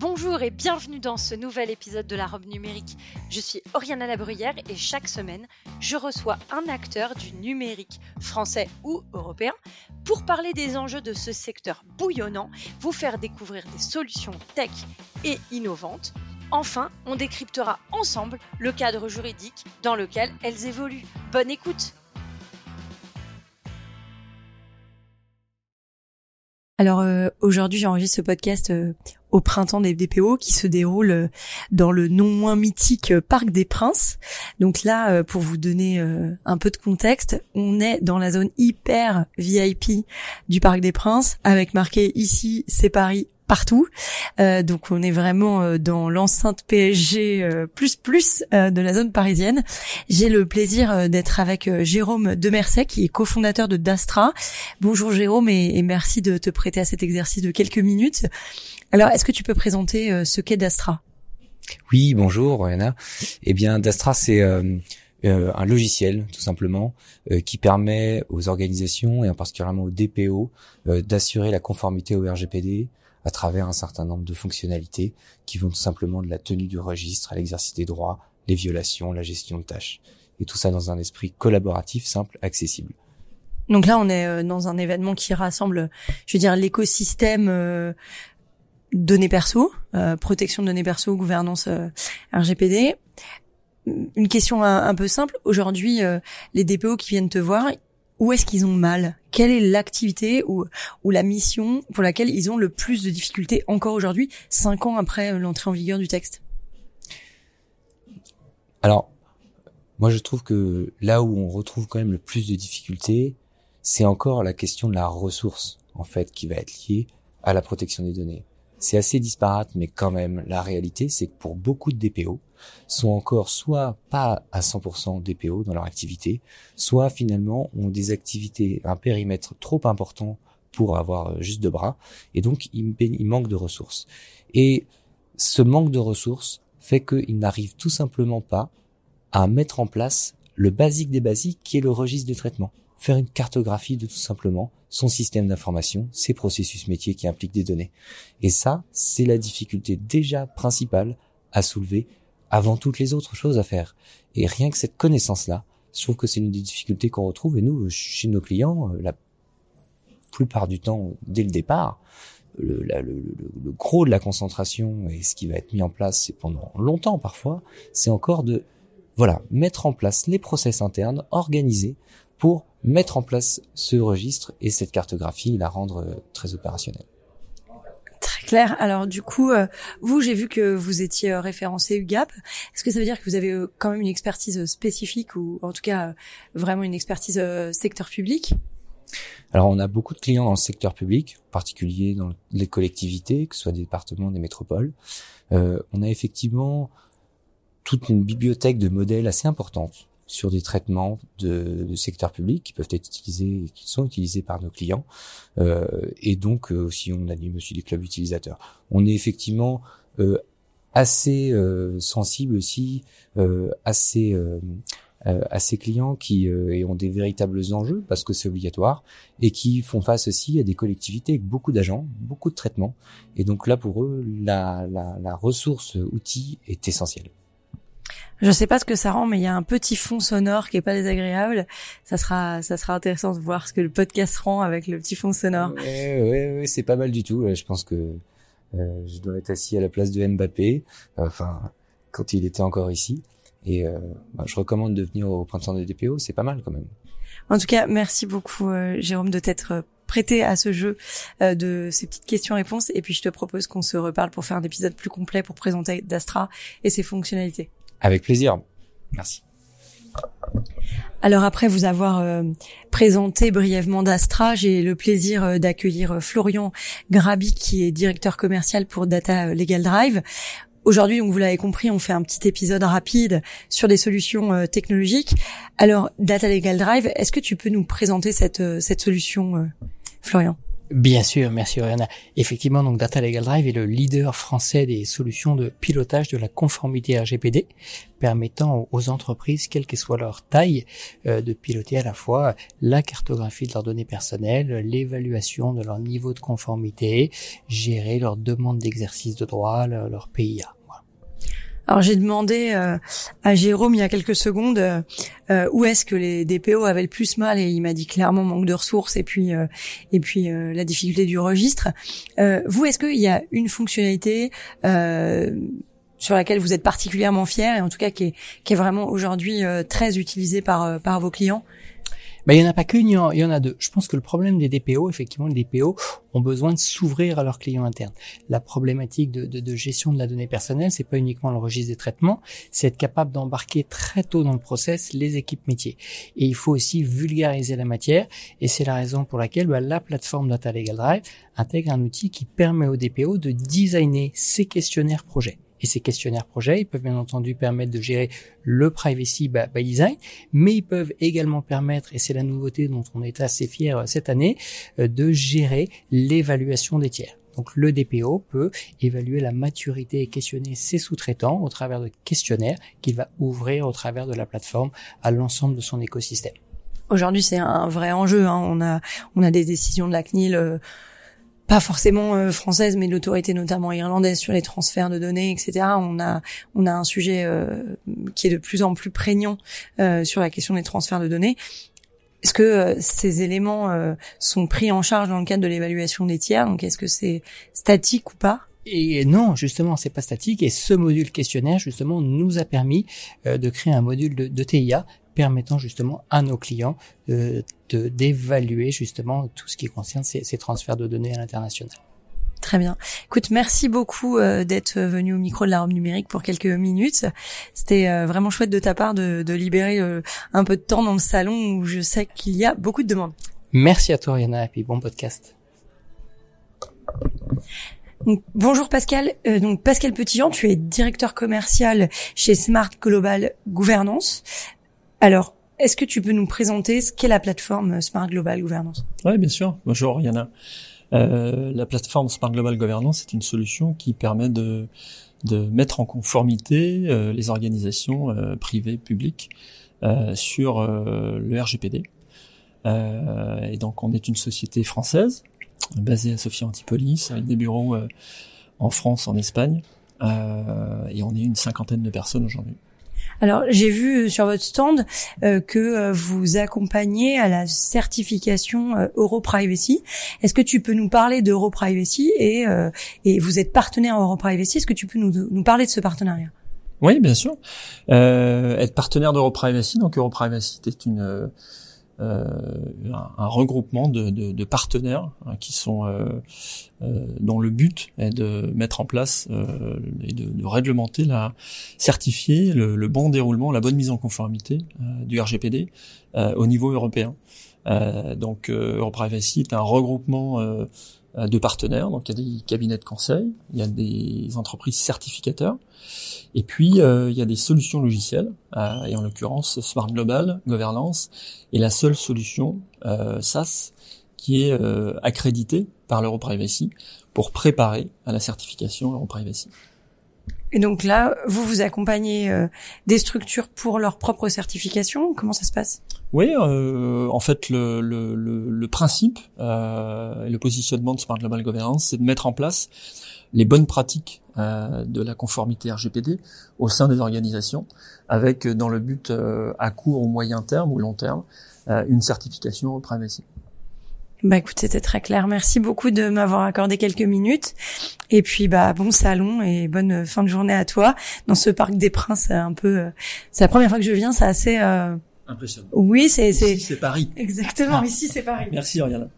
Bonjour et bienvenue dans ce nouvel épisode de la robe numérique. Je suis Oriana Labruyère et chaque semaine, je reçois un acteur du numérique, français ou européen, pour parler des enjeux de ce secteur bouillonnant, vous faire découvrir des solutions tech et innovantes. Enfin, on décryptera ensemble le cadre juridique dans lequel elles évoluent. Bonne écoute Alors euh, aujourd'hui, j'enregistre ce podcast euh, au printemps des DPO qui se déroule euh, dans le non moins mythique Parc des Princes. Donc là, pour vous donner un peu de contexte, on est dans la zone hyper VIP du Parc des Princes avec marqué ici c'est Paris partout. Euh, donc on est vraiment euh, dans l'enceinte PSG euh, plus plus de la zone parisienne. J'ai le plaisir d'être avec Jérôme Demerset qui est cofondateur de Dastra. Bonjour Jérôme et, merci de te prêter à cet exercice de quelques minutes. Alors est-ce que tu peux présenter ce qu'est Dastra? Oui, bonjour Rihanna. Eh bien Dastra c'est un logiciel tout simplement qui permet aux organisations et en particulièrement aux DPO d'assurer la conformité au RGPD, à travers un certain nombre de fonctionnalités qui vont tout simplement de la tenue du registre à l'exercice des droits, les violations, la gestion de tâches. Et tout ça dans un esprit collaboratif, simple, accessible. Donc là, on est euh, dans un événement qui rassemble, je veux dire, l'écosystème euh, données perso, euh, protection de données perso, gouvernance RGPD. Une question un peu simple. Aujourd'hui, les DPO qui viennent te voir, où est-ce qu'ils ont mal? Quelle est l'activité ou, ou la mission pour laquelle ils ont le plus de difficultés encore aujourd'hui, cinq ans après euh, l'entrée en vigueur du texte? Alors, moi je trouve que là où on retrouve quand même le plus de difficultés, c'est encore la question de la ressource, en fait, qui va être liée à la protection des données. C'est assez disparate, mais quand même, la réalité, c'est que pour beaucoup de DPO, sont encore soit pas à 100% DPO dans leur activité, soit finalement ont des activités, un périmètre trop important pour avoir euh, juste de bras, et donc il, il manque de ressources. Et ce manque de ressources fait qu'ils n'arrivent tout simplement pas à mettre en place le basique des basiques qui est le registre de traitement faire une cartographie de tout simplement son système d'information, ses processus métiers qui impliquent des données. Et ça, c'est la difficulté déjà principale à soulever avant toutes les autres choses à faire. Et rien que cette connaissance-là, je trouve que c'est une des difficultés qu'on retrouve. Et nous, chez nos clients, euh, la plupart du temps, dès le départ, le, le, gros de la concentration et ce qui va être mis en place, c'est pendant longtemps parfois, c'est encore de voilà mettre en place les process internes, organisés pour mettre en place ce registre et cette cartographie et la rendre euh, très opérationnelle. Très clair. Alors du coup, euh, vous, j'ai vu que vous étiez euh, référencé UGAP. Est-ce que ça veut dire que vous avez quand même une expertise spécifique ou en tout cas vraiment une expertise secteur public? Alors on a beaucoup de clients dans le secteur public, en particulier dans les collectivités, que ce soit des départements, des métropoles. Euh, on a effectivement toute une bibliothèque de modèles assez importante sur des traitements de, de, secteur public qui peuvent être utilisés, qui sont utilisés par nos clients. Euh, et donc euh, aussi on anime aussi des clubs utilisateurs. On est effectivement euh, assez euh, sensible aussi euh, assez à ces clients qui ont des véritables enjeux parce que c'est obligatoire et qui font face aussi à des collectivités avec beaucoup d'agents, beaucoup de traitements. Et donc là pour eux la, la, la ressource outil est essentielle. Je sais pas ce que ça rend, mais il y a un petit fond sonore qui est pas désagréable. Ça sera, ça sera intéressant de voir ce que le podcast rend avec le petit fond sonore. Ouais, ouais, ouais c'est pas mal du tout. Je pense que euh, je dois être assis à la place de Mbappé, enfin quand il était encore ici. Et euh, bah, je recommande de venir au printemps des DPO, c'est pas mal quand même. En tout cas, merci beaucoup euh, Jérôme de t'être prêté à ce jeu euh, de ces petites questions-réponses. Et puis je te propose qu'on se reparle pour faire un épisode plus complet pour présenter Dastra et ses fonctionnalités. Avec plaisir. Merci. Alors après vous avoir euh, présenté brièvement d'Astra, j'ai le plaisir euh, d'accueillir euh, Florian Grabi qui est directeur commercial pour Data Legal Drive. Aujourd'hui, donc vous l'avez compris, on fait un petit épisode rapide sur des solutions technologiques. Alors Data Legal Drive, est-ce que tu peux nous présenter cette cette solution, Florian? Bien sûr, merci Oriana. Effectivement, donc Data Legal Drive est le leader français des solutions de pilotage de la conformité RGPD, permettant aux entreprises, quelle que soit leur taille, euh, de piloter à la fois la cartographie de leurs données personnelles, l'évaluation de leur niveau de conformité, gérer leurs demandes d'exercice de droit, leur, leur PIA. Alors j'ai demandé euh, à Jérôme il y a quelques secondes euh, euh, où est-ce que les DPO avaient le plus mal et il m'a dit clairement manque de ressources et puis et puis la difficulté du registre. vous est-ce qu'il y a une fonctionnalité sur laquelle vous êtes particulièrement fier et en tout cas qui est, qui est vraiment aujourd'hui très utilisée par par vos clients? Ben, il y en a pas qu'une, il y en a deux. Je pense que le problème des DPO, effectivement, les DPO ont besoin de s'ouvrir à leurs clients internes. La problématique de, gestion de la donnée personnelle, c'est pas uniquement le registre des traitements, c'est être capable d'embarquer très tôt dans le process les équipes métiers. Et il faut aussi vulgariser la matière, et c'est la raison pour laquelle ben, la plateforme Data Legal Drive intègre un outil qui permet aux DPO de designer ces questionnaires projets. Et ces questionnaires projets, ils peuvent bien entendu permettre de gérer le privacy by design, mais ils peuvent également permettre, et c'est la nouveauté dont on est assez fier euh, cette année, euh, de gérer l'évaluation des tiers. Donc le DPO peut évaluer la maturité et questionner ses sous-traitants au travers de questionnaires qu'il va ouvrir au travers de la plateforme à l'ensemble de son écosystème. Aujourd'hui, c'est un vrai enjeu. Hein. On a on a des décisions de la CNIL. Euh, pas forcément euh, française, mais l'autorité notamment irlandaise sur les transferts de données, etc. On a on a un sujet euh, qui est de plus en plus prégnant euh, sur la question des transferts de données. Est-ce que ces éléments sont pris en charge dans le cadre de l'évaluation des tiers? Donc, est-ce que c'est statique ou pas? Et non, justement, c'est pas statique. Et ce module questionnaire, justement, nous a permis de créer un module de, de TIA permettant justement à nos clients euh, de d'évaluer justement tout ce qui concerne ces, ces transferts de données à l'international. Très bien. Écoute, merci beaucoup euh, d'être venu au micro de la robe numérique pour quelques minutes. C'était euh, vraiment chouette de ta part de, de libérer un peu de temps dans le salon où je sais qu'il y a beaucoup de demandes. Merci à toi, Rihanna, et puis bon podcast. bonjour Pascal. donc Pascal Petillon, tu es directeur commercial chez Smart Global Gouvernance. Alors, est-ce que tu peux nous présenter ce qu'est la plateforme Smart Global Governance? Oui, bien sûr. Bonjour Yana. Euh, la plateforme Smart Global Governance est une solution qui permet de, mettre en conformité euh, les organisations euh, privées, publiques euh, sur le RGPD. et donc, on est une société française basée à Sophia Antipolis avec des bureaux en France, en Espagne, et on est une cinquantaine de personnes aujourd'hui. Alors, j'ai vu euh, sur votre stand euh, que euh, vous accompagnez à la certification EuroPrivacy. Est-ce que tu peux nous parler d'EuroPrivacy et, et vous êtes partenaire EuroPrivacy Est-ce que tu peux nous, nous parler de ce partenariat? Oui, bien sûr. être partenaire d'EuroPrivacy, donc EuroPrivacy est une euh, un, regroupement de, de, de partenaires hein, qui sont euh, euh, dont le but est de mettre en place et de, de, réglementer, la certifier le, le, bon déroulement, la bonne mise en conformité du RGPD au niveau européen. donc EuroPrivacy est un regroupement de partenaires. Donc il y a des cabinets de conseil, il y a des entreprises certificateurs, et puis euh, il y a des solutions logicielles. Euh, et en l'occurrence, Smart Global Governance est la seule solution euh, SaaS qui est accréditée par l'EuroPrivacy pour préparer à la certification EuroPrivacy. Et donc là, vous vous accompagnez euh, des structures pour leur propre certification? Comment ça se passe? Oui, euh, en fait, le, le, le, le principe euh, et le positionnement de Smart Global Governance, c'est de mettre en place les bonnes pratiques euh, de la conformité RGPD au sein des organisations, avec euh, dans le but à court ou moyen terme ou long terme une certification privacy. Bah écoute, c'était très clair. Merci beaucoup de m'avoir accordé quelques minutes. Et puis bah bon salon et bonne fin de journée à toi dans ce parc des Princes un peu. Euh, c'est la première fois que je viens, c'est assez. Euh... Impressionnant. Oui, c'est c'est. c'est Paris. Exactement. Ah. Ici c'est Paris. Merci Oriana.